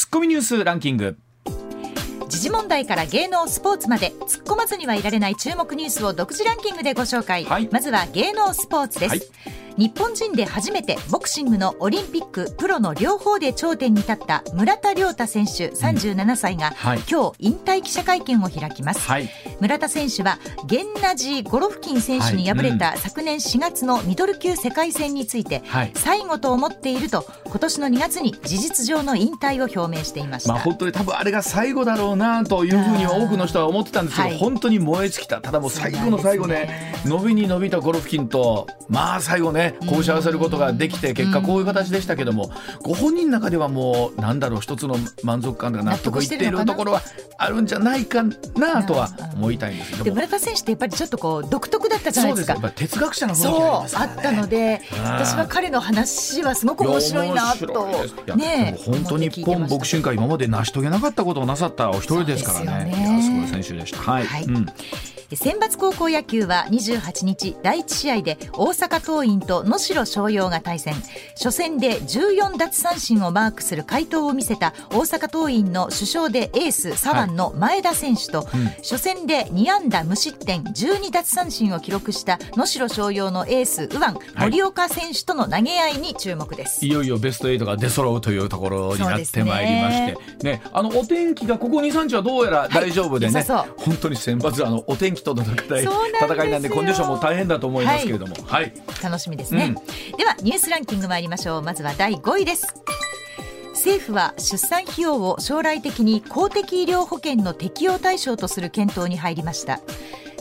ツッコミニュースランキング。時事問題から芸能スポーツまで突っ込まずにはいられない注目ニュースを独自ランキングでご紹介、はい。まずは芸能スポーツです、はい日本人で初めてボクシングのオリンピックプロの両方で頂点に立った村田亮太選手37歳が、はい。今日引退記者会見を開きます、はい。村田選手はゲンナジー・ゴロフキン選手に敗れた昨年4月のミドル級世界戦について、はい。最後と思っていると今年の2月に事実上の引退を表明していました、まあ本当に多分あれが最後だろうなというふうには多くの人は思ってたんですけど、はい。本当に燃え尽きた。ただもう最後の最後ねです伸びに伸びたゴルフ金とまあ最後ねこうし合わせることができて結果こういう形でしたけどもご本人の中ではもうなんだろう一つの満足感が納得いっているところはあるんじゃないかなとは思いたいんですけど村田選手ってやっぱりちょっとこう独特だったじゃなそですいうですかやっぱり哲学者の雰囲気そうあったので私は彼の話はすごく面白いなと。ね本当に日本ボクシング界今まで成し遂げなかったことをなさったお一人ですからね。ねすごい選手でした。はい、はい。うん選抜高校野球は28日第1試合で大阪桐蔭と能代松陽が対戦。初戦で14奪三振をマークする快投を見せた大阪桐蔭の主将でエース左腕の前田選手と、初戦で2安打無失点12奪三振を記録した能代松陽のエース右腕森岡選手との投げ合いに注目です。いよいよベスト8が出揃うというところになってまいりまして、ね。あのお天気がここ2、3日はどうやら大丈夫でね、良さそう。本当に選抜あのお天気との戦い戦いなんでコンディションも大変だと思いますけれども、はい、楽しみですね、ではニュースランキング参りましょう。まずは第5位です。政府は出産費用を将来的に公的医療保険の適用対象とする検討に入りました。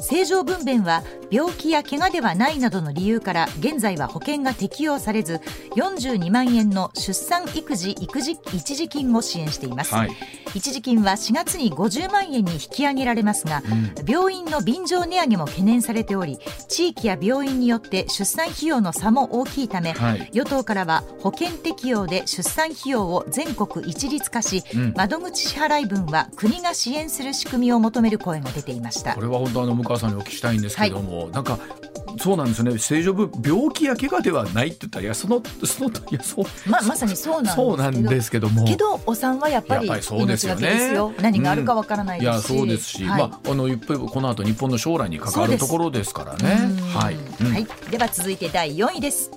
正常分娩は病気や怪我ではないなどの理由から現在は保険が適用されず42万円の出産育児育児一時金を支援しています、はい。一時金は4月に50万円に引き上げられますが、病院の便乗値上げも懸念されており地域や病院によって出産費用の差も大きいため、はい。与党からは保険適用で出産費用を全国一律化し、ん。窓口支払い分は国が支援する仕組みを求める声が出ていました。これは本当あの向川さんにお聞きしたいんですけども、なんかそうなんですよね。正常分病気や怪我ではないって言ったらいやそのそのいやそうままさにそうなんですけど。そうなんですけども。けどお産はやっぱりやっぱりそうですよね。命がけですよ。何があるかわからないいやですし、そうですし、はい。まああの一方この後日本の将来に関わるところですからね。うんはい、うん。はい、では続いて第4位です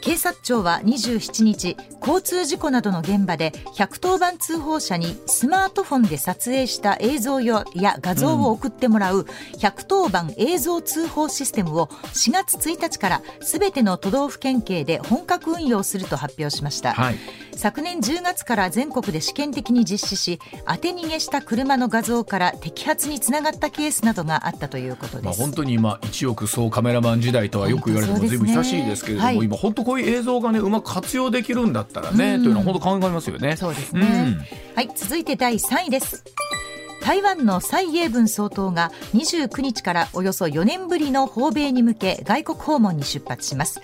警察庁は27日交通事故などの現場で110番通報者にスマートフォンで撮影した映像や画像を送ってもらう110番映像通報システムを4月1日からすべての都道府県警で本格運用すると発表しました、はい。昨年10月から全国で試験的に実施し当て逃げした車の画像から摘発につながったケースなどがあったということまあ、です、本当に今一億総カメラマン時代とはよく言われても随分久しいですけれども、はい。今本当こういう映像がねうまく活用できるんだったらね、というのは本当考えますよね。そうですね、はい続いて第3位です。台湾の蔡英文総統が29日からおよそ4年ぶりの訪米に向け外国訪問に出発します。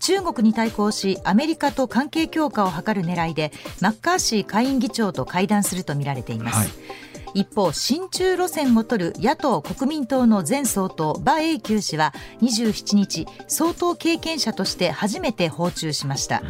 中国に対抗しアメリカと関係強化を図る狙いでマッカーシー下院議長と会談するとみられています、はい一方親中路線を取る野党国民党の前総統馬英九氏は27日総統経験者として初めて訪中しました、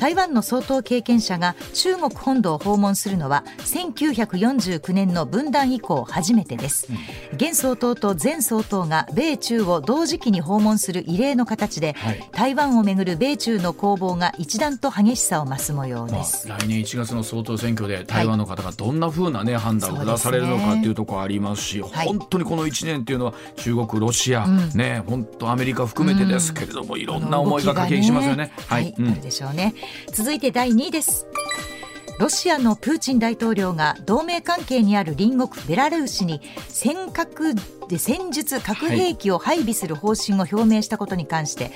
台湾の総統経験者が中国本土を訪問するのは1949年の分断以降初めてです、現総統と前総統が米中を同時期に訪問する異例の形で、はい。台湾をめぐる米中の攻防が一段と激しさを増す模様まあです、、来年1月の総統選挙で台湾の方がどんなふうな、ね判断を下されるのかっていうところありますしはい本当にこの1年っていうのは中国、ロシア、ん。ね本当アメリカ含めてですけれども、いろんな思いがかけしますよね。はい、うん。あるでしょうね。続いて第2位です。ロシアのプーチン大統領が同盟関係にある隣国ベラルーシに尖閣で戦術核兵器を配備する方針を表明したことに関して、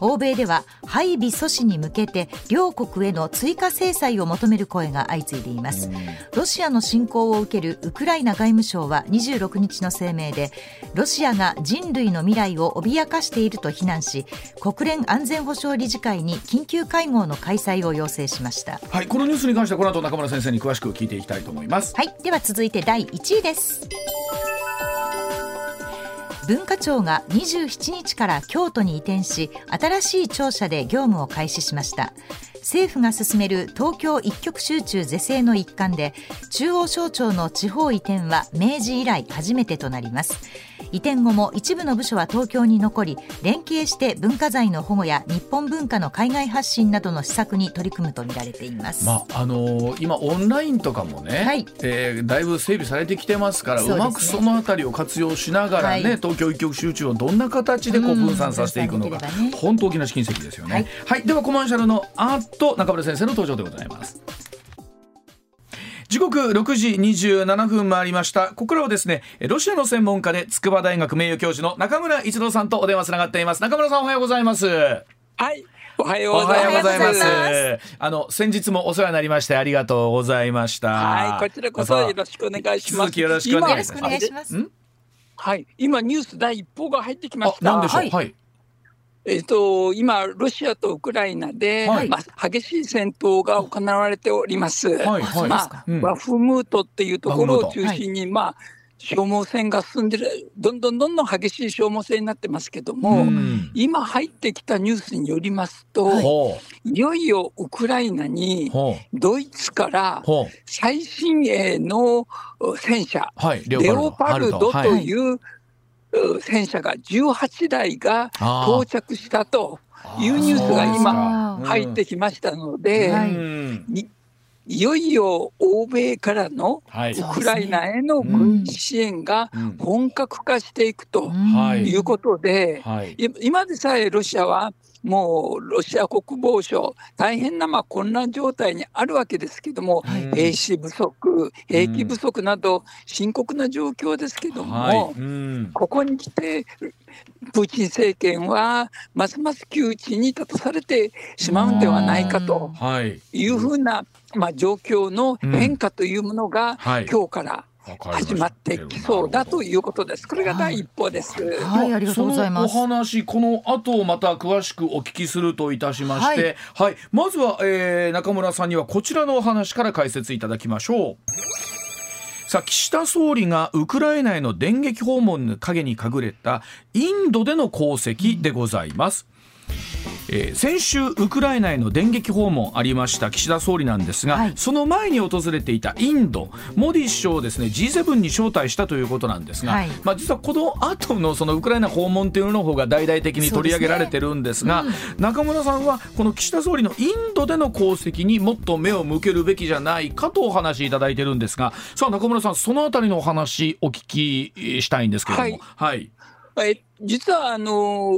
欧米では配備阻止に向けて両国への追加制裁を求める声が相次いでいます。ロシアの侵攻を受けるウクライナ外務省は26日の声明でロシアが人類の未来を脅かしていると非難し国連安全保障理事会に緊急会合の開催を要請しましたはい、このニュースに関してはこの後中村先生に詳しく聞いていきたいと思います。はいでは続いて第1位です文化庁が27日から京都に移転し新しい庁舎で業務を開始しました。政府が進める東京一極集中是正の一環で中央省庁の地方移転は明治以来初めてとなります。移転後も一部の部署は東京に残り連携して文化財の保護や日本文化の海外発信などの施策に取り組むとみられています、まああのー今オンラインとかもね、はい。えーだいぶ整備されてきてますからう,、ね。まくそのあたりを活用しながらね、はい。東京一極集中をどんな形でこううん分散させていくのか、ね。本当大きな試金石ですよね。ははい。い、ではコマーシャルの後中村先生の登場でございます。時刻6時27分回りました。ここからはですね、ロシアの専門家で筑波大学名誉教授の中村一郎さんとお電話つながっています。中村さんおはようございます。はい、おはようおございます。ます。あの先日もお世話になりましてありがとうございました。はい、こちらこそよろしくお願いします。よろしくお願いしますんはい、今ニュース第一報が入ってきまあし、た。なんでしょう？はいはい。えっ、と今ロシアとウクライナで、はい。まあ激しい戦闘が行われております。はいはい。まあ、うん。バフムートっていうところを中心に、まあ消耗戦が進んでる、どんどんどんどん激しい消耗戦になってますけども。うん今入ってきたニュースによりますと、ほい、よいよウクライナうにほドイツから最新鋭の戦車はいレレオパルドとはいいう、う戦車が18台が到着したというニュースが今入ってきましたので、はい。うん。いいよいよ欧米からのはい。ウクライナへの軍事支援がうん。本格化していくとはい。いうことで、はい。い今でさえロシアはもうロシア国防省大変なまあ混乱状態にあるわけですけども、はい。兵士不足兵器不足など深刻な状況ですけども、ここに来てプーチン政権はますます窮地に立たされてしまうんではないかとはい。いうふうな、まあ、状況の変化というものがはい。今日から始まってきそうだということです。これが第一歩です。はいありがとうございますそのお話この後また詳しくお聞きするといたしまして、はい、まずは、えー中村さんにはこちらのお話から解説いただきましょう。さあ岸田総理がウクライナへの電撃訪問の陰に隠れたインドでの功績でございます。えー先週ウクライナへの電撃訪問ありました岸田総理なんですが、はい。その前に訪れていたインドモディ首相をですね G7 に招待したということなんですが、はい。まあ、実はこの後のそのウクライナ訪問というのの方が大々的に取り上げられてるんですが中村さんはこの岸田総理のインドでの功績にもっと目を向けるべきじゃないかとお話しいただいてるんですがさあ中村さんそのあたりのお話お聞きしたいんですけれども。はい。はい。え実はあの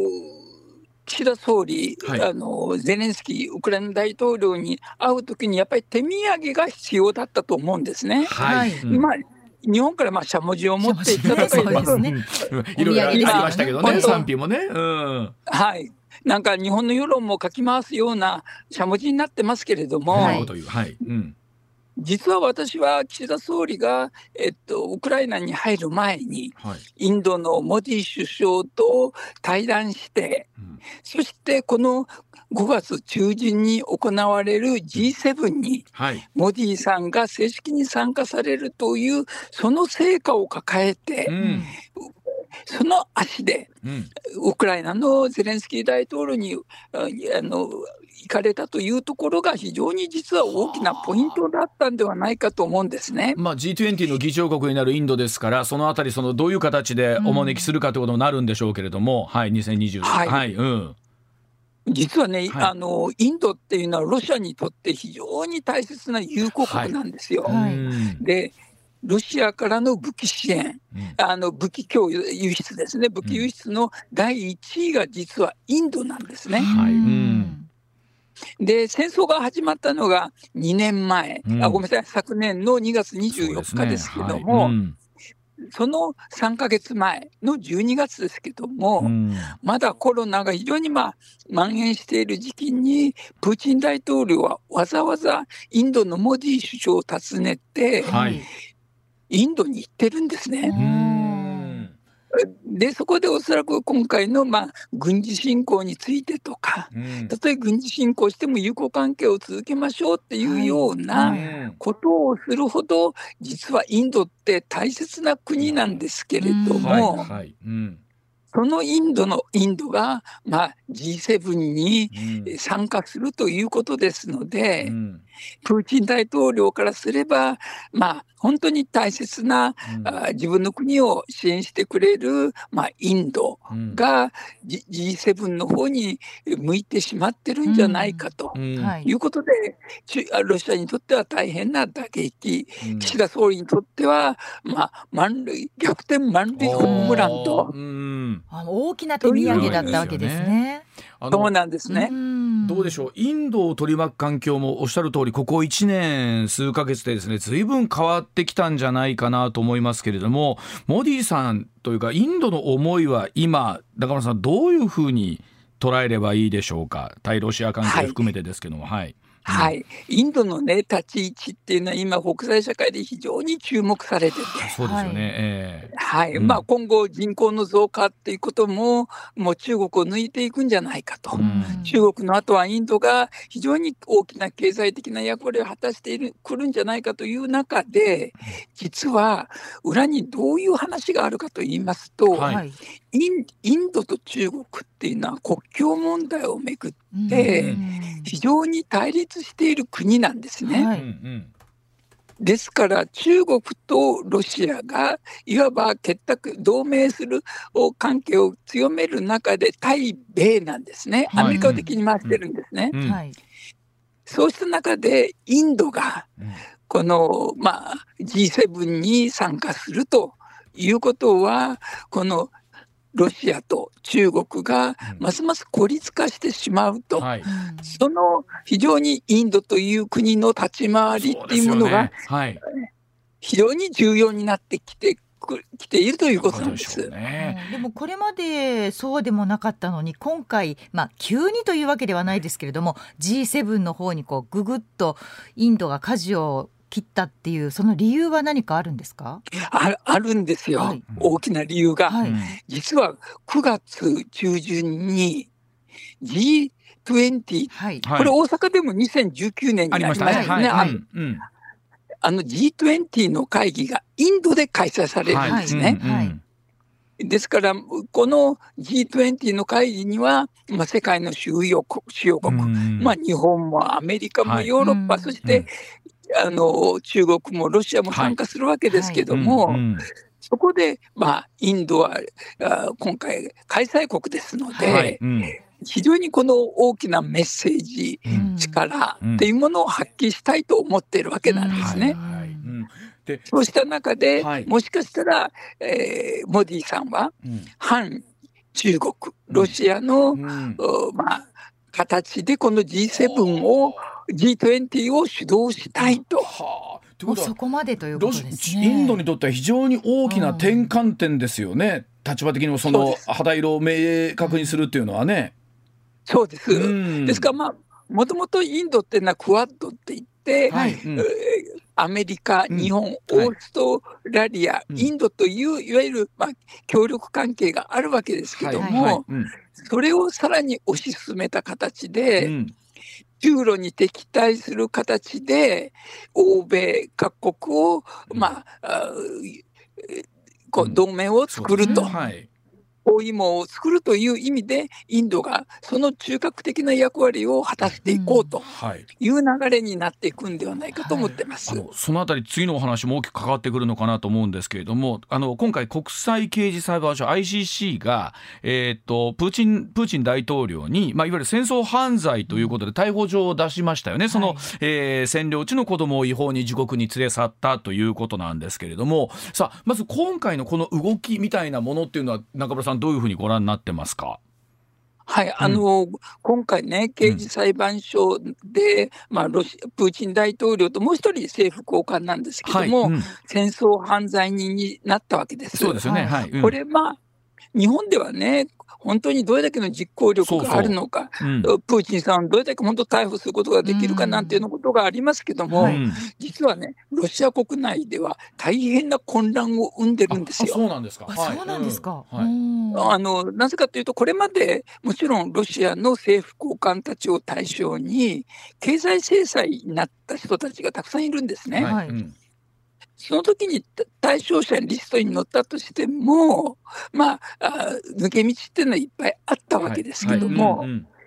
岸田総理、はい。あのゼレンスキーウクライナ大統領に会うときにやっぱり手土産が必要だったと思うんですね。はい。はい。うんまあ日本からまあしゃもじを持っていったとかいね。うん。いろいろありましたけどね賛否もね。うん。はい、なんか日本の世論もかき回すようなしゃもじになってますけれども、そんなこと言う。はい。うん実は私は岸田総理が、えっと、ウクライナに入る前にはい。インドのモディ首相と対談してうん。そしてこの5月中旬に行われる G7 にはい。モディさんが正式に参加されるというその成果を抱えて、うんその足でうん。ウクライナのゼレンスキー大統領にああの行かれたというところが非常に実は大きなポイントだったんではないかと思うんですね。まあ、G20 の議長国になるインドですからそのあたりそのどういう形でお招きするかということになるんでしょうけれども、はい2020はいうん。実はね、はい。あのインドっていうのはロシアにとって非常に大切な友好国なんですよ。はい。うん。でロシアからの武器支援。うん。あの武器供与輸出ですね。武器輸出の第1位が実はインドなんですね。はい。うん。うんで戦争が始まったのが2年前、うん。あごめんなさい。昨年の2月そう24日ですけどはい。も、うん。その3か月前の12月ですけども、うん。まだコロナが非常にまあ蔓延している時期に、プーチン大統領はわざわざインドのモディ首相を訪ねて、はいインドに行ってるんですね。うん。で、そこでおそらく今回のまあ軍事侵攻についてとか、うん。たとえ軍事侵攻しても友好関係を続けましょうっていうよううなん。ことをするほど、実はインドって大切な国なんですけれども、はいはい。うんそのインドのインドが、まあ、G7 にうん。参加するということですので、うん。プーチン大統領からすれば、まあ、本当に大切な、うん。あ自分の国を支援してくれる、まあ、インドうん。が G- G7 の方に向いてしまってるんじゃないかと。い。いうことで、中ロシアにとっては大変な打撃、うん。岸田総理にとっては、まあ、満塁逆転満塁ホームランと、うんあの大きな手土産だったわけですね。そうなんですね。どうでしょう？インドを取り巻く環境もおっしゃる通りここ1年数ヶ月でですね随分変わってきたんじゃないかなと思いますけれどもモディさんというかインドの思いは今中村さんどういうふうに捉えればいいでしょうか？対ロシア関係含めてですけどもはい、はい、インドの、ね、立ち位置っていうのは、今、国際社会で非常に注目されてて、そうですよね、はい。まあ、今後、人口の増加っていうことも、もう中国を抜いていくんじゃないかと。うん。中国の後はインドが非常に大きな経済的な役割を果たしているくるんじゃないかという中で、実は裏にどういう話があるかと言いますと、はい。はい。インインドと中国っていうのは国境問題をめぐってで非常に対立している国なんですね。はいうんうんですから中国とロシアがいわば結託同盟するお関係を強める中で対米なんですね。はいアメリカを敵に回してるんですね。うんはい。そうした中でインドがうんこの、まあ、G7 に参加するということはこのロシアと中国がますます孤立化してしまうと。はい。その非常にインドという国の立ち回りっていうものがね。はい。非常に重要になってきてくきているということなんでそうす。ね。うん。でもこれまでそうでもなかったのに今回、まあ、急にというわけではないですけれども G7 の方にこうぐぐっとインドが舵を切ったっていうその理由は何かあるんですか、ああるんですよ、はい。大きな理由が。はい。うん実は9月中旬に G20 はい。はい。これ大阪でも2019年にありまありまししたたね。ねはい。あの G20 の会議がインドで開催されるんですね。うんうん。はい。ですから、この G20 の会議には、まあ、世界の主要国主要国、うん。まあ、日本もアメリカもはい。ヨーロッパ、うん。そして、あの中国もロシアも参加するわけですけども、そこで、まあ、インドはあ今回、開催国ですので、はい。うん。非常にこの大きなメッセージ、うん。力っていうものを発揮したいと思っているわけなんですね。そうした中で、はい。もしかしたら、えーモディさんはうん。反中国、ロシアの、まあ、形でこの G7 を、G20 を主導したいと。はあ。というもうことはそこまでということですね。インドにとっては非常に大きな転換点ですよね、立場的にもその肌色を明確にするっていうのはね。そうです。うん。ですから、まあ、もともとインドっていうのはクワッドって言って、はい。うん。えーアメリカ、うん。日本、はい。オーストラリア、うん。インドといういわゆる、まあ、協力関係があるわけですけども、それをさらに推し進めた形で、うん中ロに敵対する形で、欧米各国を、まあ、こううん。同盟を作ると、そうですね。はい包囲網を作るという意味で、インドがその中核的な役割を果たしていこうとはい。いう流れになっていくんではないかと思ってます。あのそのあたり次のお話も大きく関わってくるのかなと思うんですけれどもあの今回国際刑事裁判所 ICC が、えー、とプーチンプーチン大統領に、まあ、いわゆる戦争犯罪ということで逮捕状を出しましたよね、その、はいえー占領地の子供を違法に自国に連れ去ったということなんですけれども。さあまず今回のこの動きみたいなものっていうのは中村さんどういうふうにご覧になってますか？はい、あの、今回ね、刑事裁判所で、まあロシ、プーチン大統領ともう一人政府高官なんですけども、うん。戦争犯罪人になったわけです。そうですよね、ははい、うん。これ、まあ、日本ではね、本当にどれだけの実行力があるのか、うん。プーチンさんをどれだけ本当逮捕することができるかなんていうことがありますけども、はいうん。実はね、ロシア国内では大変な混乱を生んでるんですあよ。そうなんですか。あはいそうなんですか。あのなぜかというと、これまでもちろんロシアの政府高官たちを対象に、経済制裁になった人たちがたくさんいるんですね。はい。うんその時に対象者リストに載ったとしても、まあ、あ抜け道っていうのはいっぱいあったわけですけども、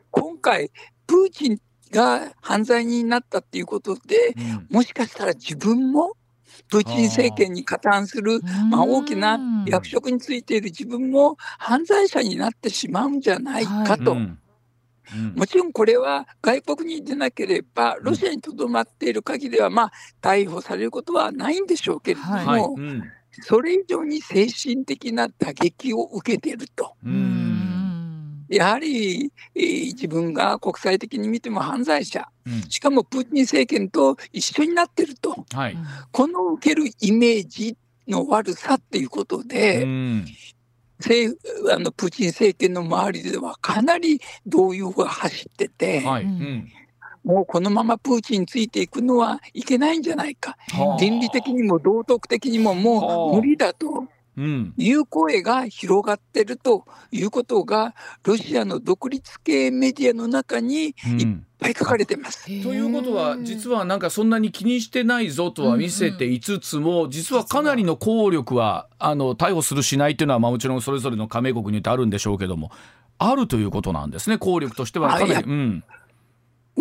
今回、プーチンが犯罪人になったっていうことで、もしかしたら自分もプーチン政権に加担するまあ、大きな役職についている自分も犯罪者になってしまうんじゃないかと。はいもちろんこれは外国に出なければ、ロシアにとどまっている限りは、まあ、逮捕されることはないんでしょうけれども、はい。うん、それ以上に精神的な打撃を受けていると。やはり、えー、自分が国際的に見ても犯罪者、うん、しかもプーチン政権と一緒になってると、はい、この受けるイメージの悪さっていうことで、政あのプーチン政権の周りではかなり動揺が走ってて、はい。うん、もうこのままプーチンについていくのはいけないんじゃないか、倫理的にも道徳的にももう無理だと。いう声が広がってるということがロシアの独立系メディアの中にいっぱい書かれてます。うん、ということは実はなんかそんなに気にしてないぞとは見せていつつも、実はかなりの効力はあの逮捕するしないというのは、まあ、もちろんそれぞれの加盟国によってあるんでしょうけどもあるということなんですね効力としては。かなり。うん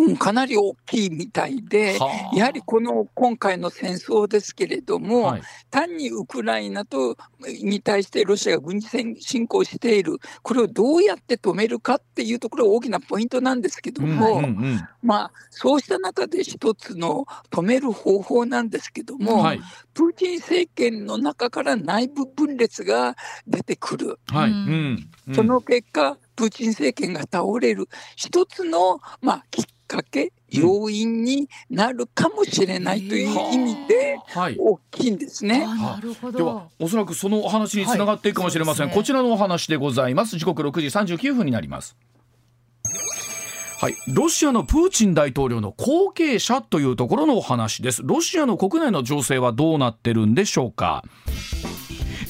うん、かなり大きいみたいで、はあ、やはりこの今回の戦争ですけれども、はい、単にウクライナとに対してロシアが軍事侵攻している、これをどうやって止めるかっていうところが大きなポイントなんですけども、うんうんうん、まあ、そうした中で一つの止める方法なんですけども、はい、プーチン政権の中から内部分裂が出てくる。はい、うん。うん、その結果プーチン政権が倒れる。一つの、まあ、きっかけ、要因になるかもしれないという意味で大きいんですね。なるほど。ではおそらくそのお話につながっていくかもしれません。はいね、こちらのお話でございます。時刻6時39分になります。はい、ロシアのプーチン大統領の後継者というところのお話です。ロシアの国内の情勢はどうなってるんでしょうか。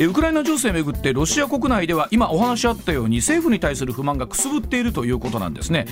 ウクライナ情勢をめぐってロシア国内では今お話あったように政府に対する不満がくすぶっているということなんですね。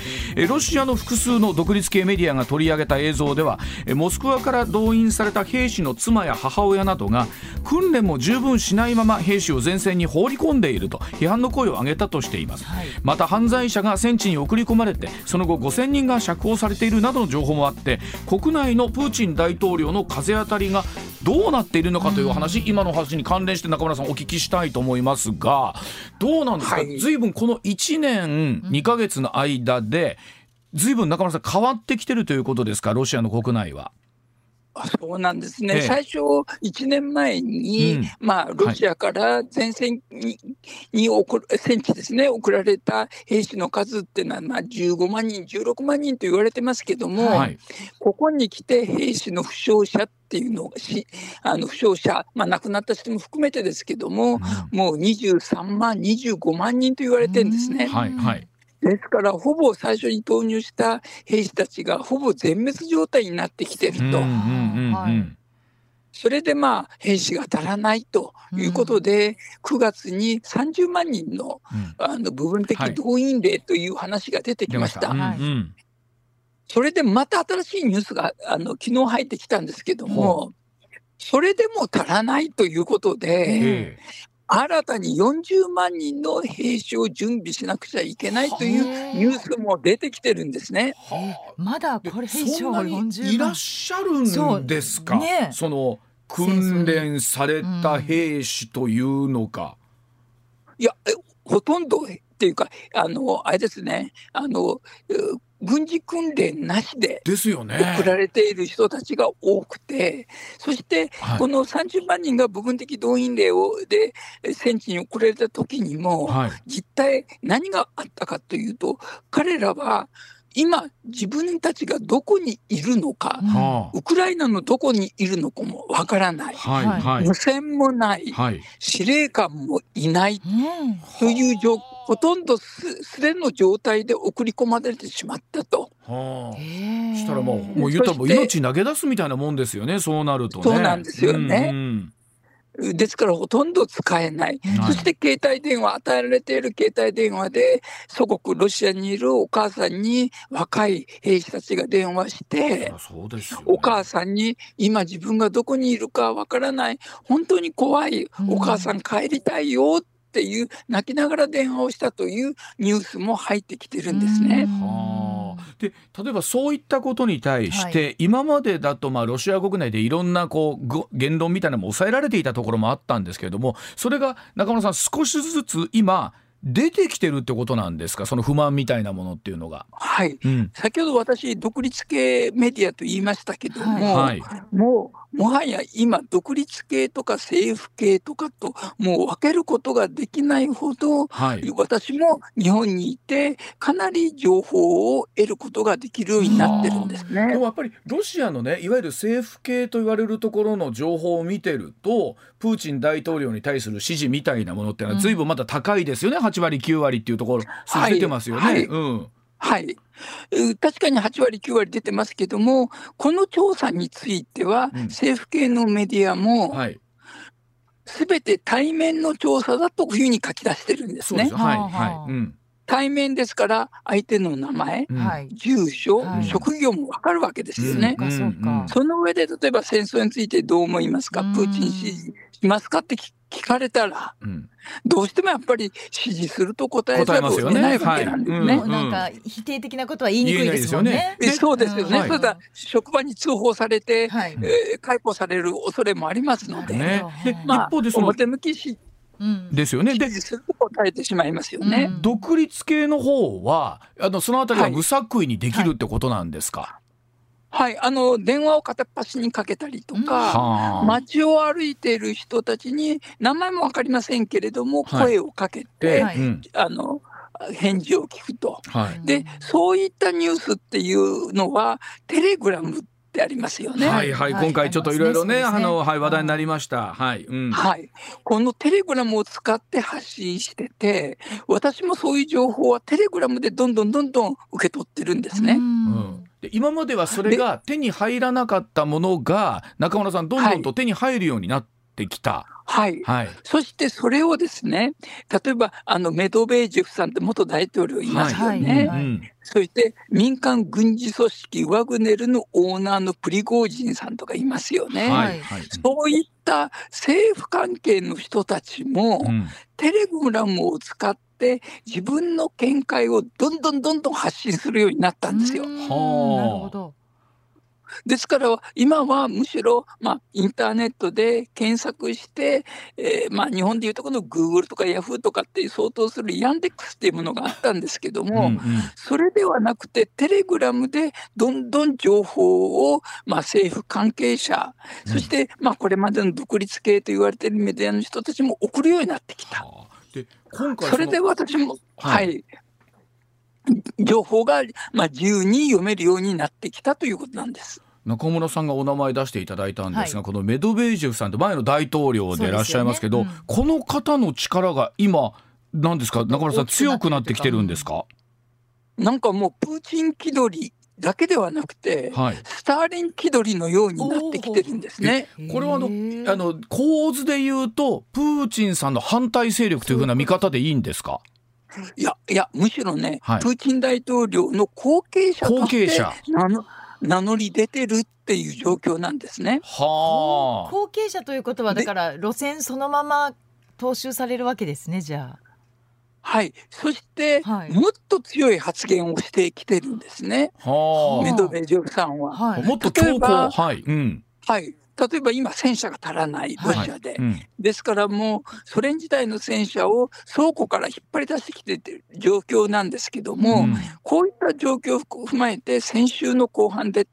ロシアの複数の独立系メディアが取り上げた映像ではモスクワから動員された兵士の妻や母親などが訓練も十分しないまま兵士を前線に放り込んでいると批判の声を上げたとしています、はい、また犯罪者が戦地に送り込まれてその後5000人が釈放されているなどの情報もあって国内のプーチン大統領の風当たりがどうなっているのかという話、うん、今の話に関連して中村さんお聞きしたいと思いますがどうなんですか、はい、ずいぶんこの1年2か月の間でずいぶん中村さん変わってきてるということですか？ロシアの国内は。そうなんですね、ええ、最初、1年前に、うん、まあ、ロシアから前線に,、に送戦地ですね、送られた兵士の数っていうのは、まあ、15万人、16万人と言われてますけども、はい、ここに来て兵士の負傷者っていうのがし、あの負傷者、まあ、亡くなった人も含めてですけども、うん、もう23万、25万人と言われてるんですね。はいはいですから、ほぼ最初に投入した兵士たちがほぼ全滅状態になってきてると。それでまあ兵士が足らないということで、9月に30万人の,、あの部分的動員令という話が出てきました。それでまた新しいニュースがあの昨日入ってきたんですけども、それでも足らないということで、新たに40万人の兵士を準備しなくちゃいけないというニュースも出てきてるんですね。まだこれ兵士は40万。いらっしゃるんですか？そ,、ね、その訓練された兵士というのか。うん、いやほとんどっていうかあのあれですねあの軍事訓練なしで送られている人たちが多くて、そしてこの30万人が部分的動員令をで戦地に送られた時にも、実態何があったかというと、彼らは今、自分たちがどこにいるのか、うん、ウクライナのどこにいるのかもわからない、はいはい、無線もない、はい、司令官もいない。という状、ほとんどすでの状態で送り込まれてしまったと。はあ、したらもうもう言ったら命投げ出すみたいなもんですよね。そうなると、ね、そうなんですよね。うんうんですからほとんど使えない、そして携帯電話、与えられている携帯電話で、祖国ロシアにいるお母さんに若い兵士たちが電話して、お母さんに今自分がどこにいるかわからない、本当に怖い、お母さん帰りたいよっていう泣きながら電話をしたというニュースも入ってきてるんですね。で例えばそういったことに対して、はい、今までだとまあロシア国内でいろんなこう言論みたいなのも抑えられていたところもあったんですけれどもそれが中村さん少しずつ今出てきてるってことなんですか？その不満みたいなものっていうのが。はい、うん、先ほど私独立系メディアと言いましたけども、はい、もうもはや今、独立系とか政府系とかと、もう分けることができないほど、はい、私も日本にいて、かなり情報を得ることができるようになってるんですね。でもやっぱりロシアのね、いわゆる政府系と言われるところの情報を見てると、プーチン大統領に対する支持みたいなものっていうのは、ずいぶんまだ高いですよね、うん、8割、9割っていうところ、数出てますよね。はい、うん。はい。確かに8割、9割出てますけども、この調査については、政府系のメディアも、すべて対面の調査だというふうに書き出してるんですね。はい。はい。うん。対面ですから相手の名前、うん、住所、はい、職業も分かるわけですよね、うん、その上で例えば戦争についてどう思いますか、プーチン支持しますか？って聞かれたら、うん、どうしてもやっぱり支持すると答えざるを得ないわけなんですね。なんか否定的なことは言いにくいですよね。よね。そうですよね。うん、それから職場に通報されて、はい、えー、解雇される恐れもありますので、ね、まあ、一方でその表向きしですよね。で、答えてしまいますよね。独立系の方は、あのそのあたりは無作為にできるってことなんですか？はいはいはい、あの電話を片っ端にかけたりとか、街を歩いている人たちに名前も分かりませんけれども、声をかけて、はい、あの返事を聞くと、はい、でそういったニュースっていうのはテレグラムってありますよね。はいはい、今回ちょっといろいろね、あの、はい、話題になりました。はい、うん、はい。このテレグラムを使って発信してて、私もそういう情報はテレグラムでどんどんどんどん受け取ってるんですね。うんで今まではそれが手に入らなかったものが中村さんどんどんと手に入るようになってきた。はい、はい、そしてそれをですね例えばあのメドベージェフさんって元大統領いますよね、はい。うん、そして民間軍事組織ワグネルのオーナーのプリゴージンさんとかいますよね、はい、そういった政府関係の人たちも、うん、テレグラムを使ってって自分の見解をどんどんどんどん発信するようになったんですよ。なるほど。ですから今はむしろ、まあ、インターネットで検索して、えーまあ、日本でいうとこのグーグルとかヤフーとかって相当するヤンデックスっていうものがあったんですけども、うんうん、それではなくてテレグラムでどんどん情報を、まあ、政府関係者、そして、まあ、これまでの独立系と言われているメディアの人たちも送るようになってきた。で今回それで私も、はい、はい、情報が、まあ、自由に読めるようになってきたということなんです。中村さんがお名前出していただいたんですが、はい、このメドベージェフさんって前の大統領でいらっしゃいますけど、ね。うん、この方の力が今何ですか？中村さん強くなってきてるんですか？なんかもうプーチン気取りだけではなくて、はい、スターリン気取りのようになってきてるんですね。これはあのあの構図で言うとプーチンさんの反対勢力というふうな見方でいいんですか？いやいやむしろね、はい、プーチン大統領の後継者として名乗り出てるっていう状況なんですね。はあ。後継者ということはだから路線そのまま踏襲されるわけですねじゃあ。はい、そして、はい、もっと強い発言をしてきてるんですね、はあ、メドベージョフさんは。はい、もっと強硬、はい、うん、はい、例えば今、戦車が足らない、ロシアで、はいうん、ですからもう、ソ連時代の戦車を倉庫から引っ張り出してきている状況なんですけども、うん、こういった状況を踏まえて、先週の後半で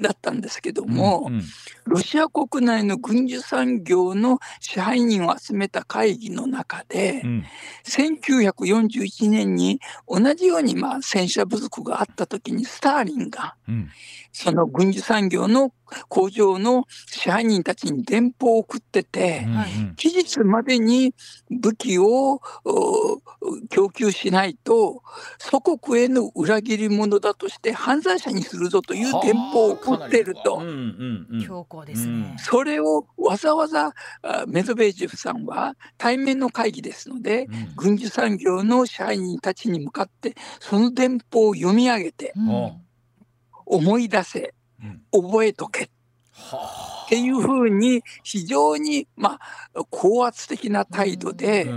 だったんですけども、うんうん、ロシア国内の軍需産業の支配人を集めた会議の中で、うん、1941年に同じようにまあ戦車不足があった時にスターリンが、うん、その軍需産業の工場の支配人たちに電報を送ってて、期日までに武器を供給しないと祖国への裏切り者だとして犯罪者にするぞという電報を送ってると。強硬ですね。それをわざわざメドベージェフさんは対面の会議ですので、軍需産業の支配人たちに向かってその電報を読み上げて、思い出せ、覚えとけ。っていうふうに非常にまあ高圧的な態度で、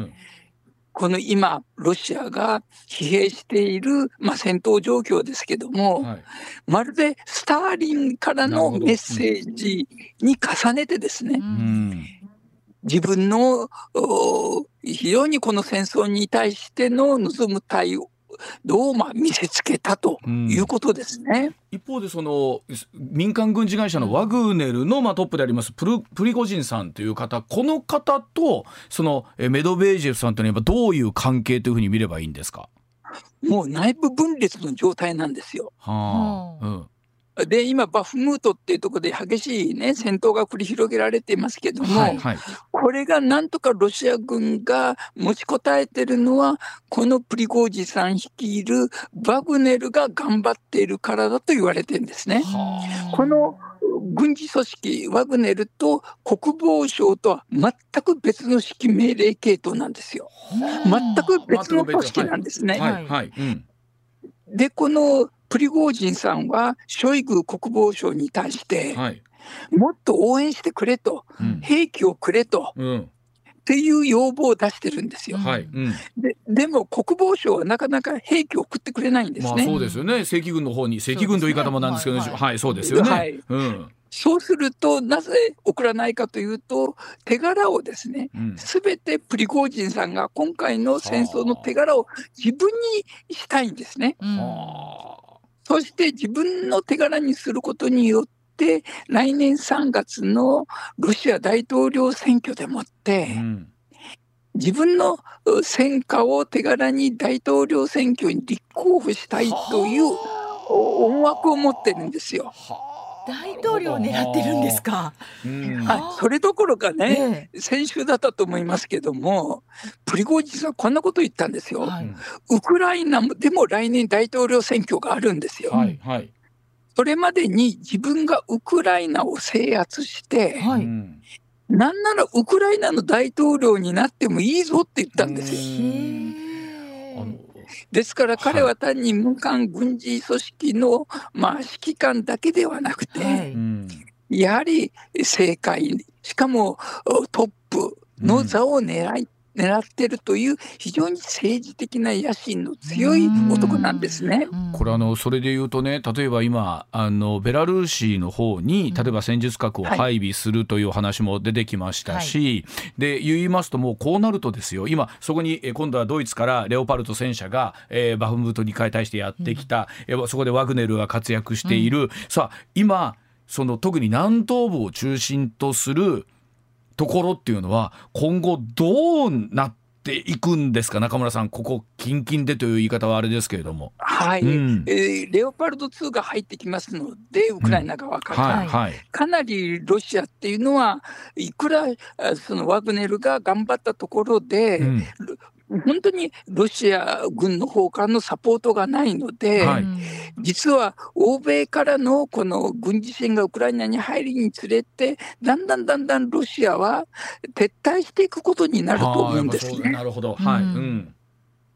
この今ロシアが疲弊している、まあ、戦闘状況ですけども、はい、まるでスターリンからのメッセージに重ねてですね、うん、自分の非常にこの戦争に対しての望む対応どうまあ見せつけたということですね、うん、一方でその民間軍事会社のワグネルのまあトップでありますプルプリゴジンさんという方この方とそのメドベージェフさんというのはどういう関係というふうに見ればいいんですか？もう内部分裂の状態なんですよ。はあ。うん、で今、バフムートっていうところで激しい、ね、戦闘が繰り広げられていますけども、はいはい、これがなんとかロシア軍が持ちこたえてるのは、このプリゴージさん率いるバグネルが頑張っているからだと言われてるんですね。この軍事組織ワグネルと国防省とは全く別の指揮命令系統なんですよ。全く別の組織なんですね。はいはいうん、でこのプリゴージンさんはショイグ国防相に対して、はい、もっと応援してくれと、うん、兵器をくれと。うんっていう要望を出してるんですよ。はいうん、ででも国防省はなかなか兵器を送ってくれないんですね。まあ、そうですよね。正規軍の方に正規軍という言い方もなんですけど、ね、はい、はいはい、そうですよね。はい、うん。そうすると、なぜ送らないかというと、手柄をですね、す、べ、てプリゴージンさんが今回の戦争の手柄を自分にしたいんですね。うん、そして自分の手柄にすることによって、来年3月のロシア大統領選挙でもって、うん、自分の戦果を手柄に大統領選挙に立候補したいという思惑を持ってるんですよ。大統領を狙ってるんですか？あそれどころかね、え先週だったと思いますけども、プリゴジンさんこんなこと言ったんですよ。はい、ウクライナでも来年大統領選挙があるんですよ。はい。はい、それまでに自分がウクライナを制圧して、はい、なんならウクライナの大統領になってもいいぞって言ったんですよ。ですから彼は単に民間軍事組織の、まあ、指揮官だけではなくて、はい、やはり政界、しかもトップの座を狙い、狙ってるという非常に政治的な野心の強い男なんですね。これあのそれで言うとね例えば今あのベラルーシの方に例えば戦術核を配備するという話も出てきましたし、はい、で言いますともうこうなるとですよ。今そこに今度はドイツからレオパルト戦車が、えー、バフムートに対してやってきた、うん、そこでワグネルが活躍している、うん、さあ今その特に南東部を中心とするところっていうのは今後どうなっていくんですか？中村さんここ近々でという言い方はあれですけれども。はい、うん、えー、レオパルト2が入ってきますのでウクライナ側から、うんはいはい、かなりロシアっていうのはいくらそのワグネルが頑張ったところで、うん本当にロシア軍の方からのサポートがないので、はい、実は欧米からのこの軍事支援がウクライナに入りにつれて、だんだんだんだんロシアは撤退していくことになると思うんですね。なるほど、はい、うん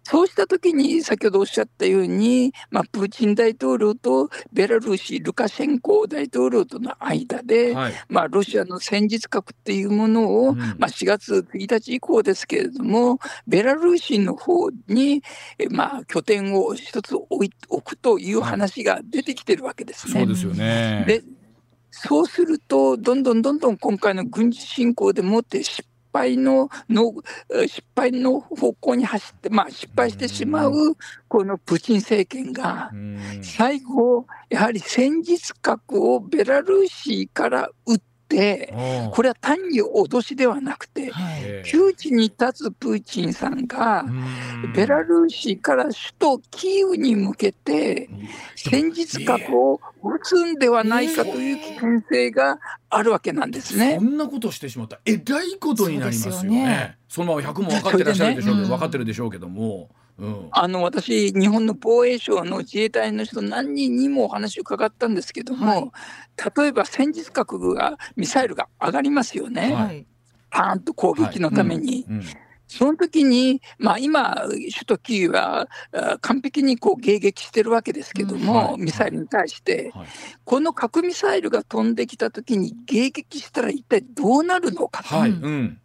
そうしたときに、先ほどおっしゃったように、まあ、プーチン大統領とベラルーシ、ルカシェンコ大統領との間で、はい、まあ、ロシアの戦術核っていうものを、うん、まあ、4月1日以降ですけれども、ベラルーシの方に、まあ、拠点を一つ置い置くという話が出てきてるわけですね。そうですよね。でそうすると、どんどんどんどん今回の軍事侵攻でもって失敗のの失敗の方向に走って、まあ、失敗してしまうこのプーチン政権が最後やはり戦術核をベラルーシから売って、これは単に脅しではなくて、窮地に立つプーチンさんが、ベラルーシから首都キーウに向けて、戦術核を撃つんではないかという危険性があるわけなんですね。そんなことしてしまった、えらいことになりますよね。そのまま100も分かってらっしゃるでしょうけど、ね、分かってるでしょうけども。うん、あの私、日本の防衛省の自衛隊の人、何人にもお話を伺ったんですけども、はい、例えば戦術核が、ミサイルが上がりますよね、はい、パーンと攻撃のために。はい。うん。うん。その時に、まあ、今、首都キーは完璧にこう迎撃してるわけですけども、はい、ミサイルに対して、はい、この核ミサイルが飛んできた時に迎撃したら一体どうなるのかと。はい。うん、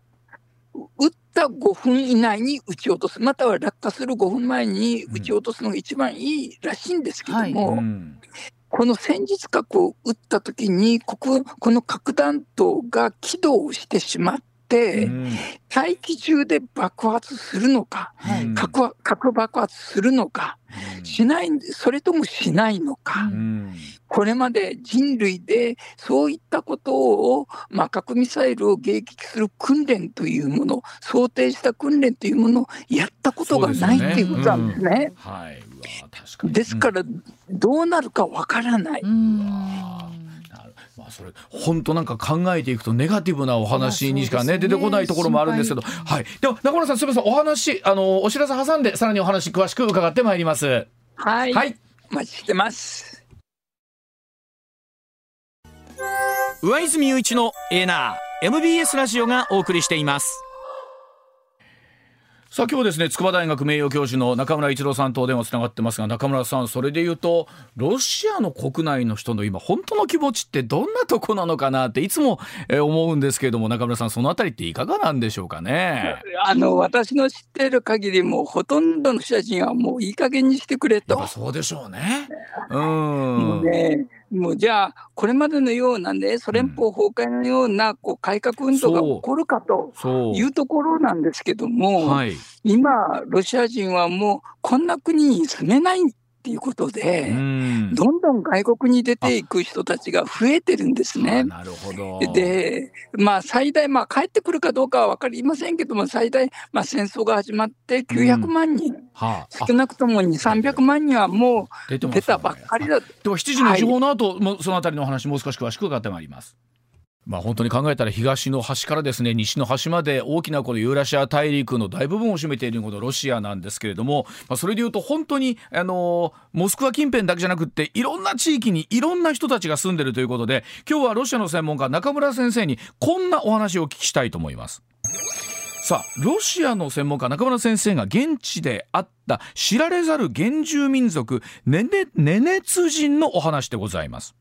撃った5分以内に撃ち落とす、または落下する5分前に撃ち落とすのが一番いいらしいんですけども、うん、この戦術核を撃った時にここ、この核弾頭が起動してしまって、、大気中で爆発するのか、核核爆発するのか、しない、それともしないのか、これまで人類でそういったことを、まあ、核ミサイルを迎撃する訓練というもの、想定した訓練というものをやったことがないっていうことなんですね。ですから、どうなるかわからない。まあ、それ本当なんか考えていくとネガティブなお話にしかね、ね、出てこないところもあるんですけど、はい、では中村さんすみません。お話あのお知らせ挟んでさらにお話詳しく伺ってまいります。はい、はい、お待ちしてます。上泉雄一のエナー MBS ラジオがお送りしています。さあ今日ですね筑波大学名誉教授の中村一郎さんとお電話つながってますが中村さんそれで言うとロシアの国内の人の今本当の気持ちってどんなとこなのかなっていつも思うんですけれども中村さんそのあたりっていかがなんでしょうかね？あの私の知っている限りもほとんどの人たちがもういい加減にしてくれと。そうでしょうね。うん。ねもうじゃあ、これまでのようなね、ソ連邦崩壊のようなこう改革運動が起こるかというところなんですけども、はい、今、ロシア人はもうこんな国に住めないっていうことで、どんどん外国に出ていく人たちが増えてるんですね。なるほど。で、まあ、最大、まあ、帰ってくるかどうかは分かりませんけども、最大、まあ、戦争が始まって900万人、うんはあ、少なくとも2、300万人はもう出たばっかりだ。と。では、7時の時報の後、はい、そのあたりの話、もう少し詳しく伺ってまいります。まあ、本当に考えたら東の端からですね西の端まで大きなこのユーラシア大陸の大部分を占めているこのロシアなんですけれども、まあ、それでいうと本当にあのモスクワ近辺だけじゃなくっていろんな地域にいろんな人たちが住んでるということで今日はロシアの専門家中村先生にこんなお話をお聞きしたいと思います。さあロシアの専門家中村先生が現地で会った知られざる原住民族ネネネネツ人のお話でございます。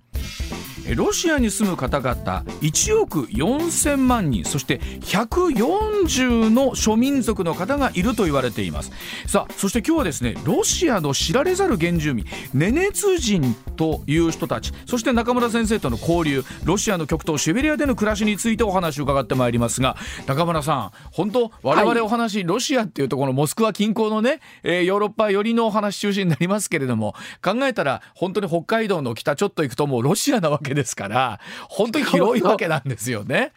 ロシアに住む方々1億4000万人そして140の諸民族の方がいると言われています。さあそして今日はですねロシアの知られざる原住民ネネツ人という人たちそして中村先生との交流ロシアの極東シベリアでの暮らしについてお話を伺ってまいりますが中村さん本当我々お話、はい、ロシアっていうところモスクワ近郊のね、えー、ヨーロッパ寄りのお話中心になりますけれども考えたら本当に北海道の北ちょっと行くともうロシアなわけですから本当に広いわけなんですよね。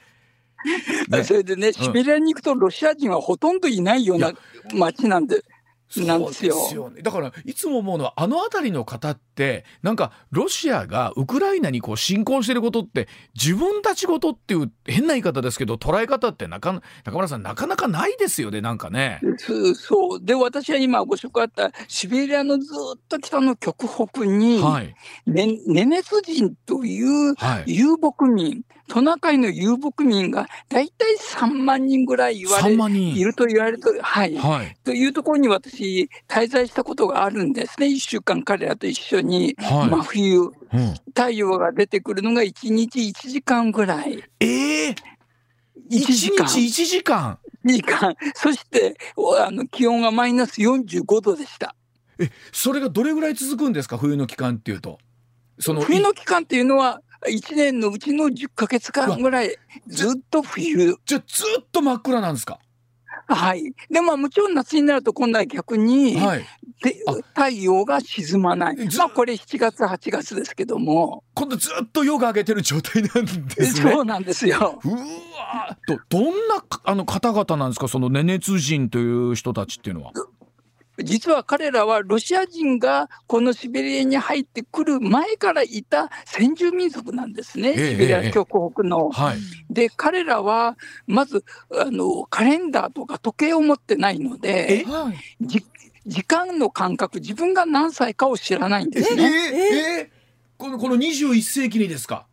ね それでね、シベリアに行くとロシア人はほとんどいないような街なんで。なんですよね、だからいつも思うのはあの辺りの方ってなんかロシアがウクライナにこう侵攻してることって自分たちごとっていう変な言い方ですけど捉え方って中中村さんなかなかないですよねなんかね。そうで私は今ご紹介あったシベリアのずっと北の極北に、はい。ね、ネネス人という遊牧民、はいトナカイの遊牧民が大体3万人ぐらい言われいると言われると、はい、はい、というところに私、滞在したことがあるんですね、1週間、彼らと一緒に、はい、真冬、うん、太陽が出てくるのが1日1時間ぐらい。えー、1時間 ,1 日1時間？時間。そしてあの気温がマイナス45度でした。えそれがどれぐらい続くんですか？冬の期間っていうと。その冬の期間っていうのは1年のうちの10か月間ぐらいずっと冬じゃあずっと真っ暗なんですか？はい。でももちろん夏になると今度は逆に、はい、で太陽が沈まない。まあこれ7月8月ですけども。今度ずっと夜が明けてる状態なんですね。そうなんですよ。うわどどんなあの方々なんですか？そのネネツ人という人たちっていうのは。実は彼らはロシア人がこのシベリアに入ってくる前からいた先住民族なんですね、シベリア極北の。はい、で彼らはまずあのカレンダーとか時計を持ってないので、時間の感覚自分が何歳かを知らないんですね。え？え？このこの21世紀にですか？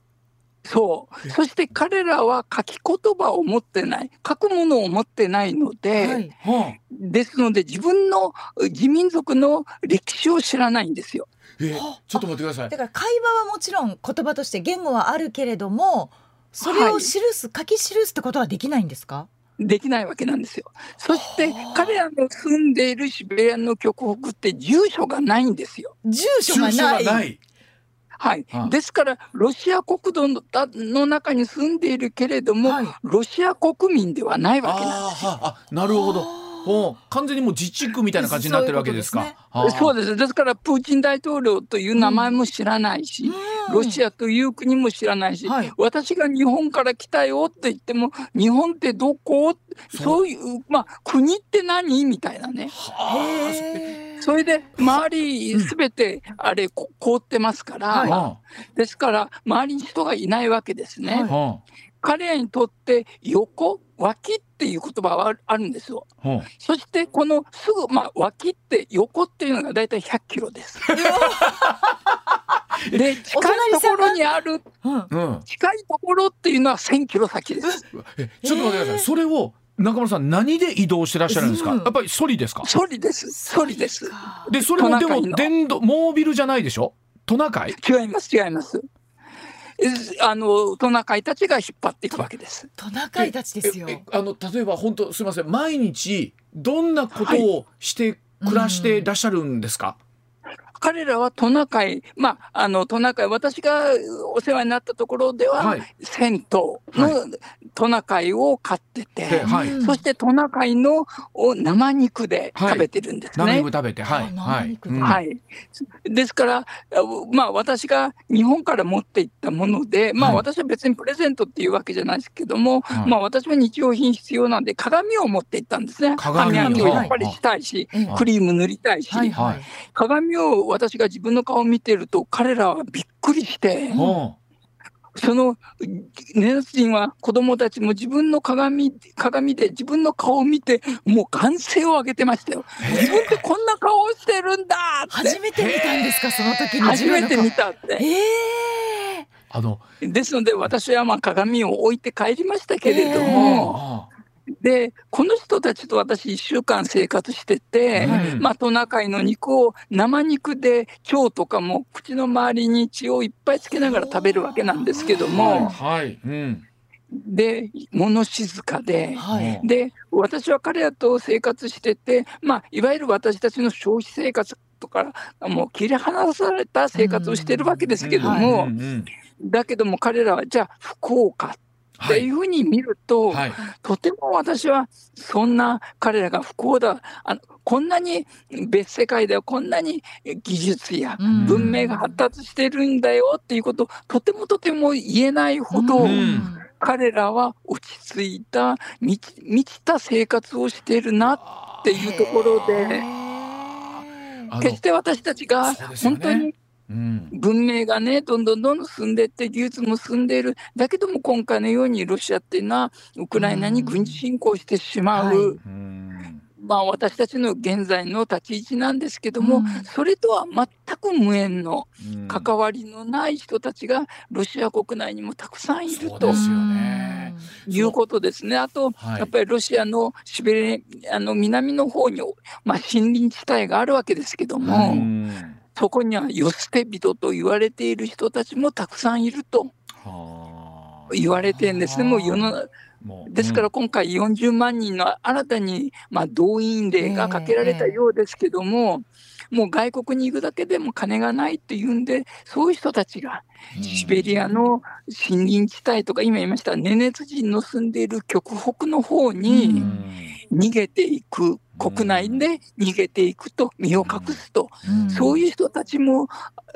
そう。そして彼らは書き言葉を持ってない、書くものを持ってないので、はい、ですので自分の自民族の歴史を知らないんですよ。えちょっと待ってください。だから会話はもちろん言葉として言語はあるけれども、それを記す、はい、書き記すってことはできないんですか？できないわけなんですよ。そして彼らの住んでいるシベリアの極北って住所がないんですよ。住所がない。はい、ですからロシア国土の中に住んでいるけれども、はい、ロシア国民ではないわけなんですよ。あなるほど完全にもう自治区みたいな感じになってるわけですか。そうです、です。からプーチン大統領という名前も知らないし、うん、ロシアという国も知らないし、はい、私が日本から来たよって言っても日本ってどこ？そう。いうまあ国って何？みたいなね。それで周りすべてあれ凍ってますから、はい、ですから周りに人がいないわけですね。はい、彼らにとって横脇っていう言葉はあるんですよ。うん、そしてこのすぐ、まあ、脇って横っていうのが大体100キロです。で近いところにある、うん、近いところっていうのは1000キロ先です。えちょっと待ってください。それを中村さん何で移動してらっしゃるんですか？やっぱりソリですか？ソリです。ソリです。でそれもでも電動モービルじゃないでしょ？トナカイ？違います違います。あのトナカイたちが引っ張っていくわけです。トナカイたちですよ。あの例えば本当すみません毎日どんなことをして暮らしていらっしゃるんですか？はい彼らはトナカイ、まあ、あのトナカイ、私がお世話になったところでは、はい、銭湯のトナカイを飼ってて、はい、そしてトナカイの生肉で食べてるんですね。はい、生肉食べて、はい。はい。はい、ですから、まあ、私が日本から持っていったもので、まあ、私は別にプレゼントっていうわけじゃないですけども、まあ、私は日用品必要なんで、鏡を持っていったんですね。鏡を。やっぱりしたいし、クリーム塗りたいし、鏡を私が自分の顔を見てると彼らはびっくりして、うん、そのネナツ人は子供たちも自分の鏡鏡で自分の顔を見てもう歓声を上げてましたよ。自分ってこんな顔をしてるんだって。初めて見たんですかその時に初めて見たって。え。ーあのですので私はまあ鏡を置いて帰りましたけれども、でこの人たちと私1週間生活してて、はい、まあ、トナカイの肉を生肉で腸とかも口の周りに血をいっぱいつけながら食べるわけなんですけども。はい。うん、で物静かではい、で私は彼らと生活してて、まあ、いわゆる私たちの消費生活とかもう切り離された生活をしてるわけですけども、だけども彼らはじゃあ福岡っていうふうに見ると、はい。はい、とても私はそんな彼らが不幸だ。あのこんなに別世界ではこんなに技術や文明が発達してるんだよ。っていうこととてもとても言えないほど、彼らは落ち着いた満ちた生活をしているなっていうところで。決して私たちが本当に文明がねどんどんどんどん進んでいって技術も進んでいる。だけども今回のようにロシアっていうのはウクライナに軍事侵攻してしまう。はい。まあ、私たちの現在の立ち位置なんですけども、うん、それとは全く無縁の関わりのない人たちがロシア国内にもたくさんいると。いうことですね。あと、はい、やっぱりロシアのシベリアの南の方に、まあ、森林地帯があるわけですけども、そこには世捨て人と言われている人たちもたくさんいると言われてるんですね。もう世のですから今回40万人の新たに、まあ、動員令がかけられたようですけども、えー、もう外国に行くだけでも金がないっていうんでそういう人たちがシベリアの森林地帯とか今言いましたネネツ人の住んでいる極北の方に逃げていく国内で逃げていくと身を隠すと、うん、そういう人たちも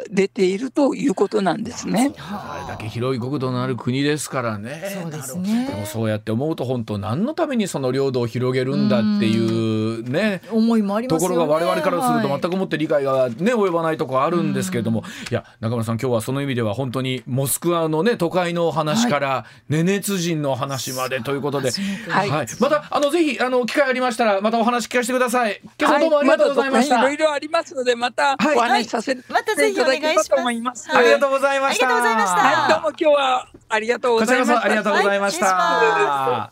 出ているということなんですね。あれだけ広い国土のある国ですからね。そうですね。でもそうやって思うと本当何のためにその領土を広げるんだっていうね、う思いもあります、ね、ところが我々からすると全くもって理解がね及ばないとこあるんですけれども、いや中村さん今日はその意味では本当にモスクワのね都会の話から、ネネツ人の話までということで、はい、はい、またあのぜひあの機会ありましたらまたお話聞かせてください。今日はどうもありがとうございました。はい、いろいろありますのでまたお話しさせていただければと思います。ありがとうございました。ありがとうございました。はい、どうも今日はありがとうございました。ありがとうございました。